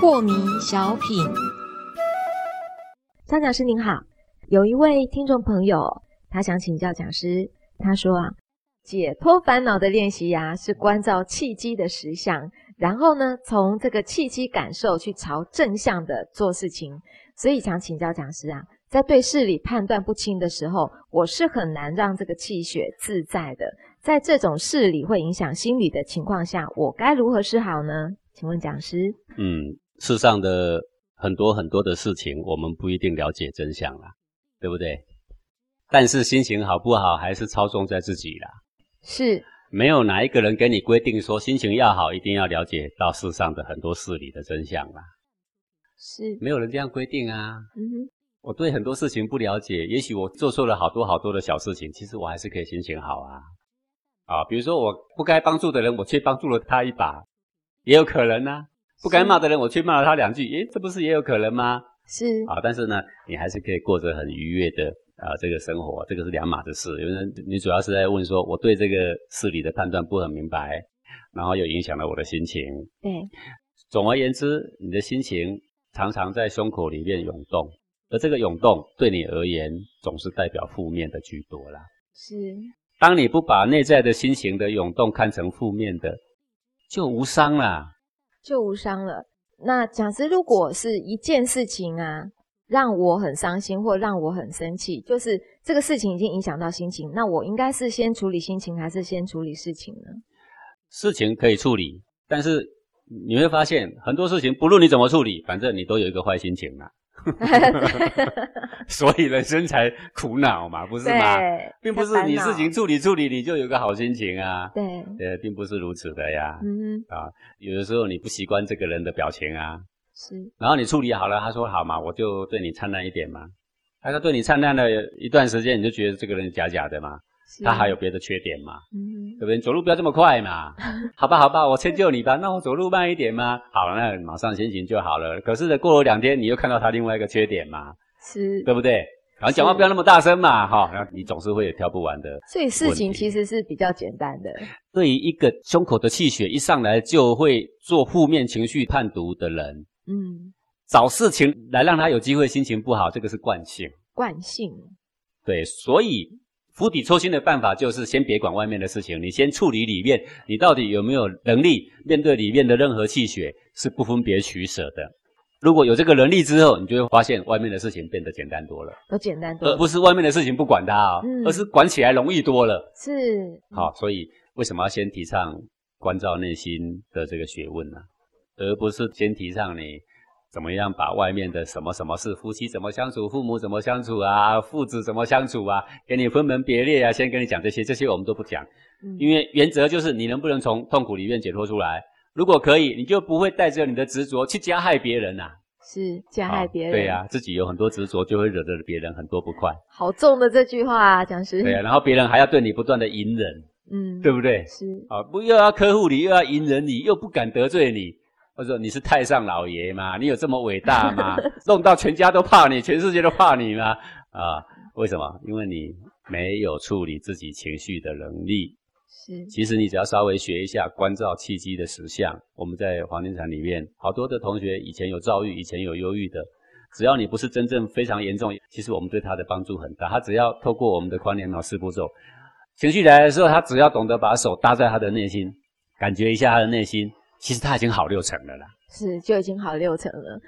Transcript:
破迷小品，张讲师您好，有一位听众朋友，他想请教讲师，他说啊，解脱烦恼的练习呀，是关照契机的实相，然后呢，从这个契机感受去朝正向的做事情，所以想请教讲师啊。在对事理判断不清的时候，我是很难让这个气血自在的。在这种事理会影响心理的情况下，我该如何是好呢？请问讲师。嗯，世上的很多很多的事情，我们不一定了解真相啦，对不对？但是心情好不好，还是操纵在自己啦。是。没有哪一个人给你规定说，心情要好，一定要了解到世上的很多事理的真相啦。是。没有人这样规定啊。嗯哼。我对很多事情不了解，也许我做错了好多好多的小事情，其实我还是可以心情好啊。啊，比如说我不该帮助的人，我却帮助了他一把，也有可能啊。不该骂的人，我却骂了他两句，诶，这不是也有可能吗？是啊，但是呢，你还是可以过着很愉悦的啊这个生活，这个是两码子事。因为你主要是在问说，我对这个事理的判断不很明白，然后又影响了我的心情。对，总而言之，你的心情常常在胸口里面涌动。而这个涌动对你而言，总是代表负面的居多啦。是，当你不把内在的心情的涌动看成负面的，就无伤啦。就无伤了。那假设如果是一件事情啊，让我很伤心或让我很生气，就是这个事情已经影响到心情，那我应该是先处理心情，还是先处理事情呢？事情可以处理，但是你会发现很多事情，不论你怎么处理，反正你都有一个坏心情啦。所以人生才苦恼嘛，不是吗？并不是你事情处理处理，你就有个好心情啊。对，呃，并不是如此的呀。嗯啊，有的时候你不习惯这个人的表情啊。是。然后你处理好了，他说好嘛，我就对你灿烂一点嘛。他说对你灿烂了一段时间，你就觉得这个人假假的嘛。他还有别的缺点嘛？嗯，对不对？走路不要这么快嘛。好吧，好吧，我迁就你吧。那我走路慢一点嘛？好，那马上心情就好了。可是呢，过了两天，你又看到他另外一个缺点嘛？是，对不对？然后讲话不要那么大声嘛，哈。然后你总是会有挑不完的。所以事情其实是比较简单的。对于一个胸口的气血一上来就会做负面情绪判读的人，嗯，找事情来让他有机会心情不好，这个是惯性。惯性。对，所以。釜底抽薪的办法就是先别管外面的事情，你先处理里面，你到底有没有能力面对里面的任何气血是不分别取舍的。如果有这个能力之后，你就会发现外面的事情变得简单多了，都简单多，而不是外面的事情不管它啊，而是管起来容易多了。是好，所以为什么要先提倡关照内心的这个学问呢？而不是先提倡你。怎么样把外面的什么什么事，夫妻怎么相处，父母怎么相处啊，父子怎么相处啊，给你分门别类啊，先跟你讲这些，这些我们都不讲，因为原则就是你能不能从痛苦里面解脱出来。如果可以，你就不会带着你的执着去加害别人呐。是加害别人。对呀，自己有很多执着，就会惹得别人很多不快。好重的这句话啊，讲师。对呀，然后别人还要对你不断的隐忍，嗯，对不对？是啊，不又要呵护你，又要隐忍你，又不敢得罪你。或者你是太上老爷吗？你有这么伟大吗？弄到全家都怕你，全世界都怕你吗？啊，为什么？因为你没有处理自己情绪的能力。是，其实你只要稍微学一下关照契机的实相。我们在黄金禅里面，好多的同学以前有躁郁，以前有忧郁的，只要你不是真正非常严重，其实我们对他的帮助很大。他只要透过我们的宽联脑四步骤，情绪来的时候，他只要懂得把手搭在他的内心，感觉一下他的内心。其实他已经好六成了啦，是就已经好六成了。